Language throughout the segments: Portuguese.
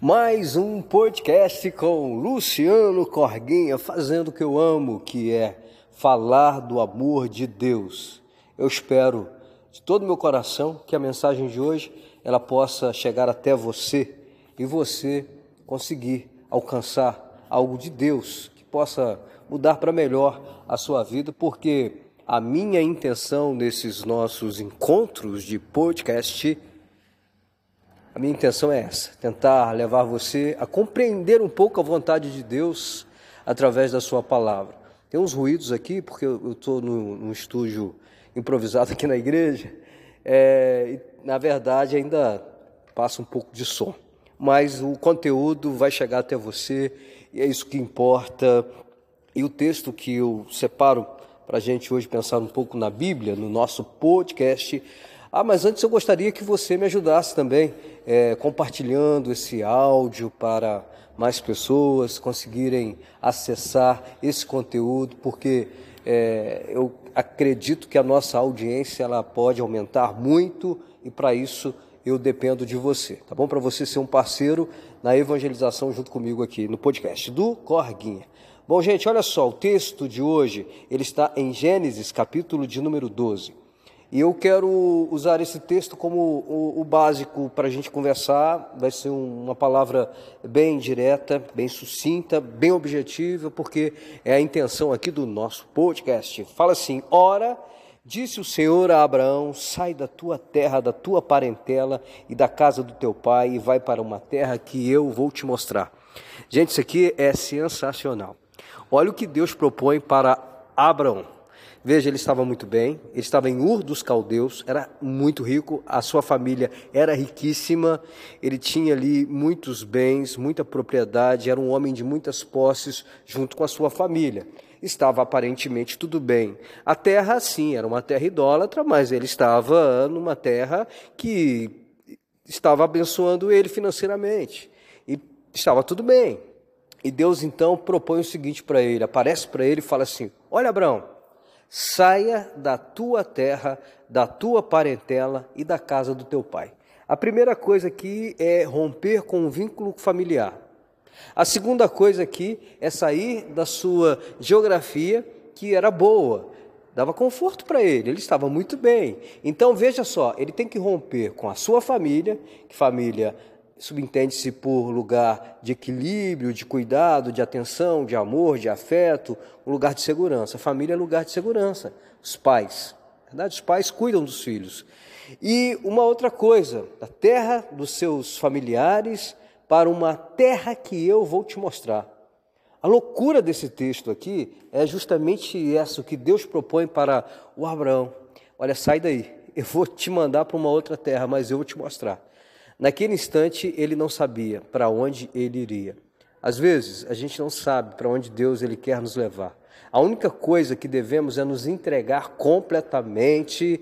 Mais um podcast com Luciano Corguinha, fazendo o que eu amo, que é falar do amor de Deus. Eu espero de todo meu coração que a mensagem de hoje ela possa chegar até você e você conseguir alcançar algo de Deus que possa mudar para melhor a sua vida, porque a minha intenção nesses nossos encontros de podcast a minha intenção é essa: tentar levar você a compreender um pouco a vontade de Deus através da Sua palavra. Tem uns ruídos aqui, porque eu estou num estúdio improvisado aqui na igreja, é, e, na verdade ainda passa um pouco de som. Mas o conteúdo vai chegar até você, e é isso que importa. E o texto que eu separo para a gente hoje pensar um pouco na Bíblia, no nosso podcast, ah, mas antes eu gostaria que você me ajudasse também, é, compartilhando esse áudio para mais pessoas conseguirem acessar esse conteúdo, porque é, eu acredito que a nossa audiência ela pode aumentar muito e para isso eu dependo de você, tá bom? Para você ser um parceiro na evangelização junto comigo aqui no podcast do Corguinha. Bom, gente, olha só, o texto de hoje, ele está em Gênesis, capítulo de número 12. E eu quero usar esse texto como o, o básico para a gente conversar. Vai ser uma palavra bem direta, bem sucinta, bem objetiva, porque é a intenção aqui do nosso podcast. Fala assim: Ora, disse o Senhor a Abraão: Sai da tua terra, da tua parentela e da casa do teu pai e vai para uma terra que eu vou te mostrar. Gente, isso aqui é sensacional. Olha o que Deus propõe para Abraão. Veja, ele estava muito bem, ele estava em Ur dos Caldeus, era muito rico, a sua família era riquíssima, ele tinha ali muitos bens, muita propriedade, era um homem de muitas posses junto com a sua família. Estava aparentemente tudo bem. A terra, sim, era uma terra idólatra, mas ele estava numa terra que estava abençoando ele financeiramente. E estava tudo bem. E Deus então propõe o seguinte para ele: aparece para ele e fala assim: Olha, Abraão, saia da tua terra, da tua parentela e da casa do teu pai. A primeira coisa aqui é romper com o vínculo familiar. A segunda coisa aqui é sair da sua geografia, que era boa, dava conforto para ele, ele estava muito bem. Então veja só, ele tem que romper com a sua família, que família subentende-se por lugar de equilíbrio, de cuidado, de atenção, de amor, de afeto, um lugar de segurança. A família é lugar de segurança. Os pais, verdade? Os pais cuidam dos filhos. E uma outra coisa, da terra dos seus familiares para uma terra que eu vou te mostrar. A loucura desse texto aqui é justamente essa, que Deus propõe para o Abraão. Olha, sai daí, eu vou te mandar para uma outra terra, mas eu vou te mostrar. Naquele instante, ele não sabia para onde ele iria. Às vezes, a gente não sabe para onde Deus ele quer nos levar. A única coisa que devemos é nos entregar completamente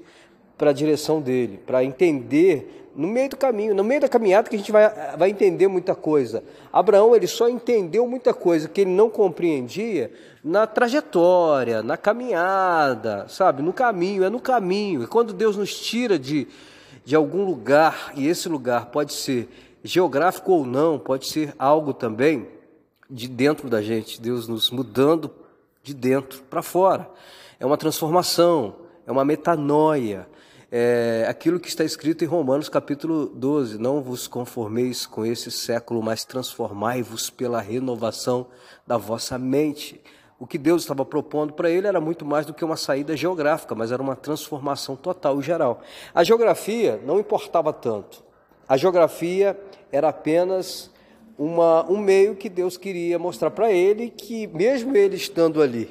para a direção dele, para entender no meio do caminho, no meio da caminhada que a gente vai, vai entender muita coisa. Abraão ele só entendeu muita coisa que ele não compreendia na trajetória, na caminhada, sabe, no caminho, é no caminho. E quando Deus nos tira de de algum lugar, e esse lugar pode ser geográfico ou não, pode ser algo também de dentro da gente, Deus nos mudando de dentro para fora. É uma transformação, é uma metanoia, é aquilo que está escrito em Romanos capítulo 12: Não vos conformeis com esse século, mas transformai-vos pela renovação da vossa mente. O que Deus estava propondo para ele era muito mais do que uma saída geográfica, mas era uma transformação total e geral. A geografia não importava tanto. A geografia era apenas uma, um meio que Deus queria mostrar para ele que, mesmo ele estando ali,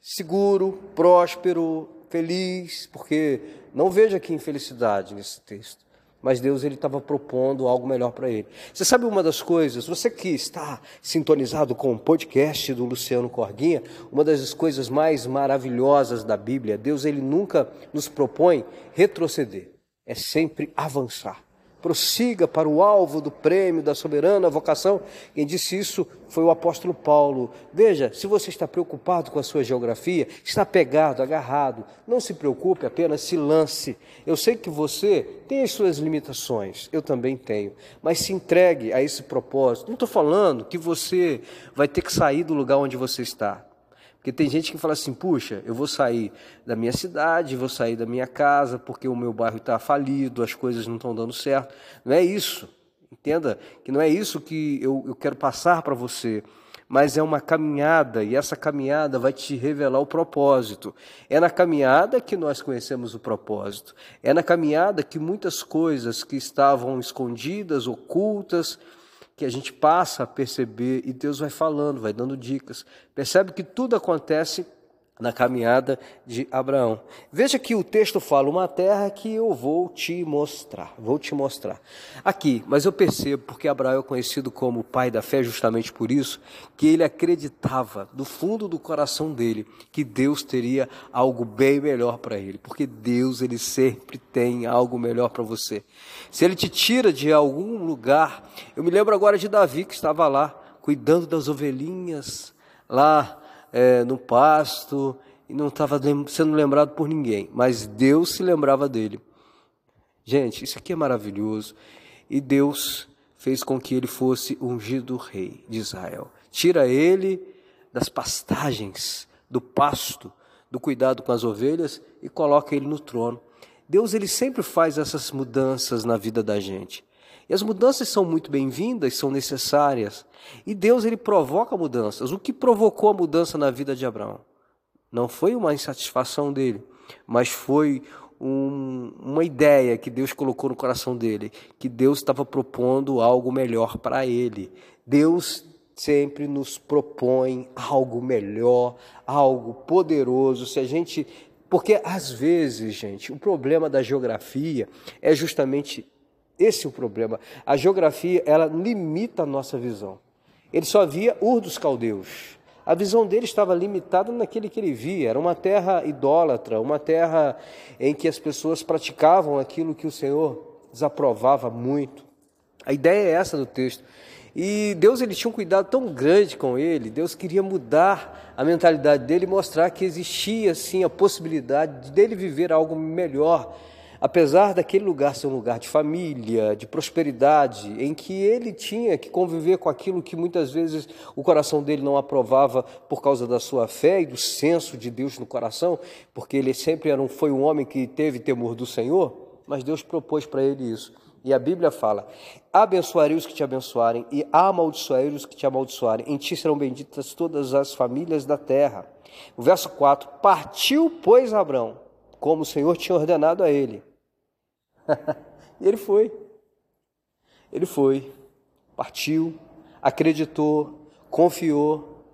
seguro, próspero, feliz, porque não vejo aqui infelicidade nesse texto mas Deus ele estava propondo algo melhor para ele. Você sabe uma das coisas, você que está sintonizado com o podcast do Luciano Corguinha, uma das coisas mais maravilhosas da Bíblia, Deus ele nunca nos propõe retroceder, é sempre avançar. Prossiga para o alvo do prêmio da soberana vocação. Quem disse isso foi o apóstolo Paulo. Veja, se você está preocupado com a sua geografia, está pegado, agarrado, não se preocupe, apenas se lance. Eu sei que você tem as suas limitações, eu também tenho, mas se entregue a esse propósito. Não estou falando que você vai ter que sair do lugar onde você está. Porque tem gente que fala assim: puxa, eu vou sair da minha cidade, vou sair da minha casa, porque o meu bairro está falido, as coisas não estão dando certo. Não é isso. Entenda que não é isso que eu, eu quero passar para você, mas é uma caminhada e essa caminhada vai te revelar o propósito. É na caminhada que nós conhecemos o propósito. É na caminhada que muitas coisas que estavam escondidas, ocultas, que a gente passa a perceber e Deus vai falando, vai dando dicas. Percebe que tudo acontece na caminhada de Abraão. Veja que o texto fala uma terra que eu vou te mostrar, vou te mostrar. Aqui, mas eu percebo porque Abraão é conhecido como pai da fé justamente por isso, que ele acreditava do fundo do coração dele que Deus teria algo bem melhor para ele, porque Deus ele sempre tem algo melhor para você. Se ele te tira de algum lugar, eu me lembro agora de Davi que estava lá cuidando das ovelhinhas lá é, no pasto e não estava sendo lembrado por ninguém, mas Deus se lembrava dele. Gente, isso aqui é maravilhoso. E Deus fez com que ele fosse ungido rei de Israel. Tira ele das pastagens, do pasto, do cuidado com as ovelhas e coloca ele no trono. Deus ele sempre faz essas mudanças na vida da gente. E as mudanças são muito bem-vindas, são necessárias. E Deus ele provoca mudanças. O que provocou a mudança na vida de Abraão? Não foi uma insatisfação dele, mas foi um, uma ideia que Deus colocou no coração dele, que Deus estava propondo algo melhor para ele. Deus sempre nos propõe algo melhor, algo poderoso. Se a gente porque às vezes, gente, o problema da geografia é justamente esse é o problema. A geografia, ela limita a nossa visão. Ele só via Ur dos Caldeus. A visão dele estava limitada naquele que ele via. Era uma terra idólatra, uma terra em que as pessoas praticavam aquilo que o Senhor desaprovava muito. A ideia é essa do texto. E Deus ele tinha um cuidado tão grande com ele, Deus queria mudar a mentalidade dele e mostrar que existia sim a possibilidade dele viver algo melhor apesar daquele lugar ser um lugar de família, de prosperidade, em que ele tinha que conviver com aquilo que muitas vezes o coração dele não aprovava por causa da sua fé e do senso de Deus no coração, porque ele sempre era um, foi um homem que teve temor do Senhor, mas Deus propôs para ele isso. E a Bíblia fala: abençoarei os que te abençoarem e amaldiçoarei os que te amaldiçoarem. Em ti serão benditas todas as famílias da terra. O verso 4: Partiu, pois, Abraão, como o Senhor tinha ordenado a ele. e ele foi. Ele foi, partiu, acreditou, confiou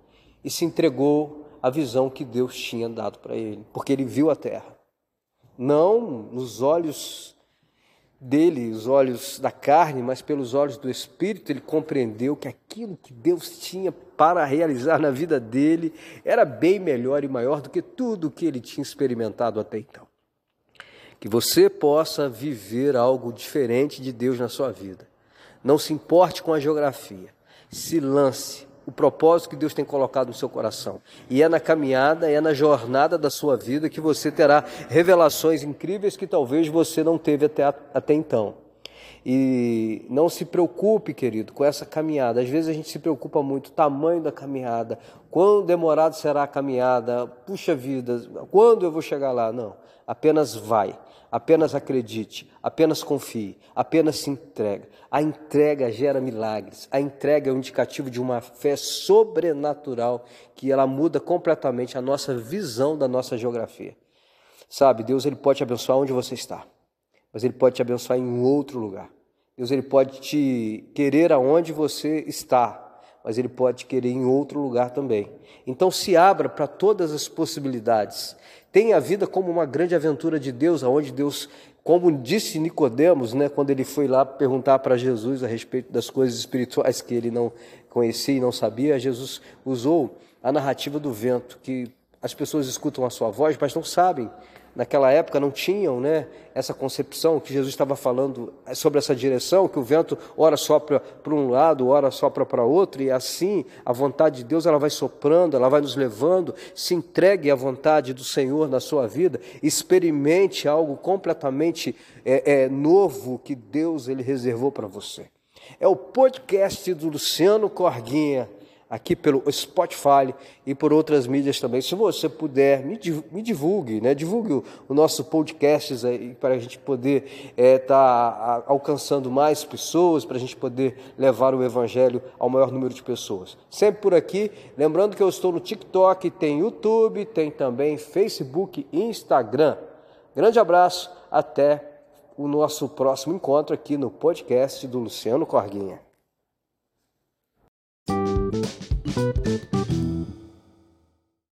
e se entregou à visão que Deus tinha dado para ele, porque ele viu a terra. Não nos olhos dele, os olhos da carne, mas pelos olhos do Espírito, ele compreendeu que aquilo que Deus tinha para realizar na vida dele era bem melhor e maior do que tudo o que ele tinha experimentado até então que você possa viver algo diferente de Deus na sua vida. Não se importe com a geografia, se lance o propósito que Deus tem colocado no seu coração. E é na caminhada, é na jornada da sua vida que você terá revelações incríveis que talvez você não teve até, até então. E não se preocupe, querido, com essa caminhada. Às vezes a gente se preocupa muito, o tamanho da caminhada, quão demorado será a caminhada, puxa vida, quando eu vou chegar lá? Não, apenas vai. Apenas acredite, apenas confie, apenas se entregue. A entrega gera milagres. A entrega é um indicativo de uma fé sobrenatural que ela muda completamente a nossa visão da nossa geografia. Sabe, Deus ele pode te abençoar onde você está, mas ele pode te abençoar em outro lugar. Deus ele pode te querer aonde você está, mas ele pode querer em outro lugar também. Então se abra para todas as possibilidades. Tenha a vida como uma grande aventura de Deus, aonde Deus, como disse Nicodemos, né, quando ele foi lá perguntar para Jesus a respeito das coisas espirituais que ele não conhecia e não sabia, Jesus usou a narrativa do vento, que as pessoas escutam a sua voz, mas não sabem naquela época não tinham né, essa concepção que Jesus estava falando sobre essa direção, que o vento ora sopra para um lado, ora sopra para outro, e assim a vontade de Deus ela vai soprando, ela vai nos levando. Se entregue à vontade do Senhor na sua vida, experimente algo completamente é, é, novo que Deus ele reservou para você. É o podcast do Luciano Corguinha aqui pelo Spotify e por outras mídias também. Se você puder, me divulgue, né? divulgue o, o nosso podcast aí para a gente poder estar é, tá alcançando mais pessoas, para a gente poder levar o Evangelho ao maior número de pessoas. Sempre por aqui, lembrando que eu estou no TikTok, tem YouTube, tem também Facebook e Instagram. Grande abraço, até o nosso próximo encontro aqui no podcast do Luciano Corguinha.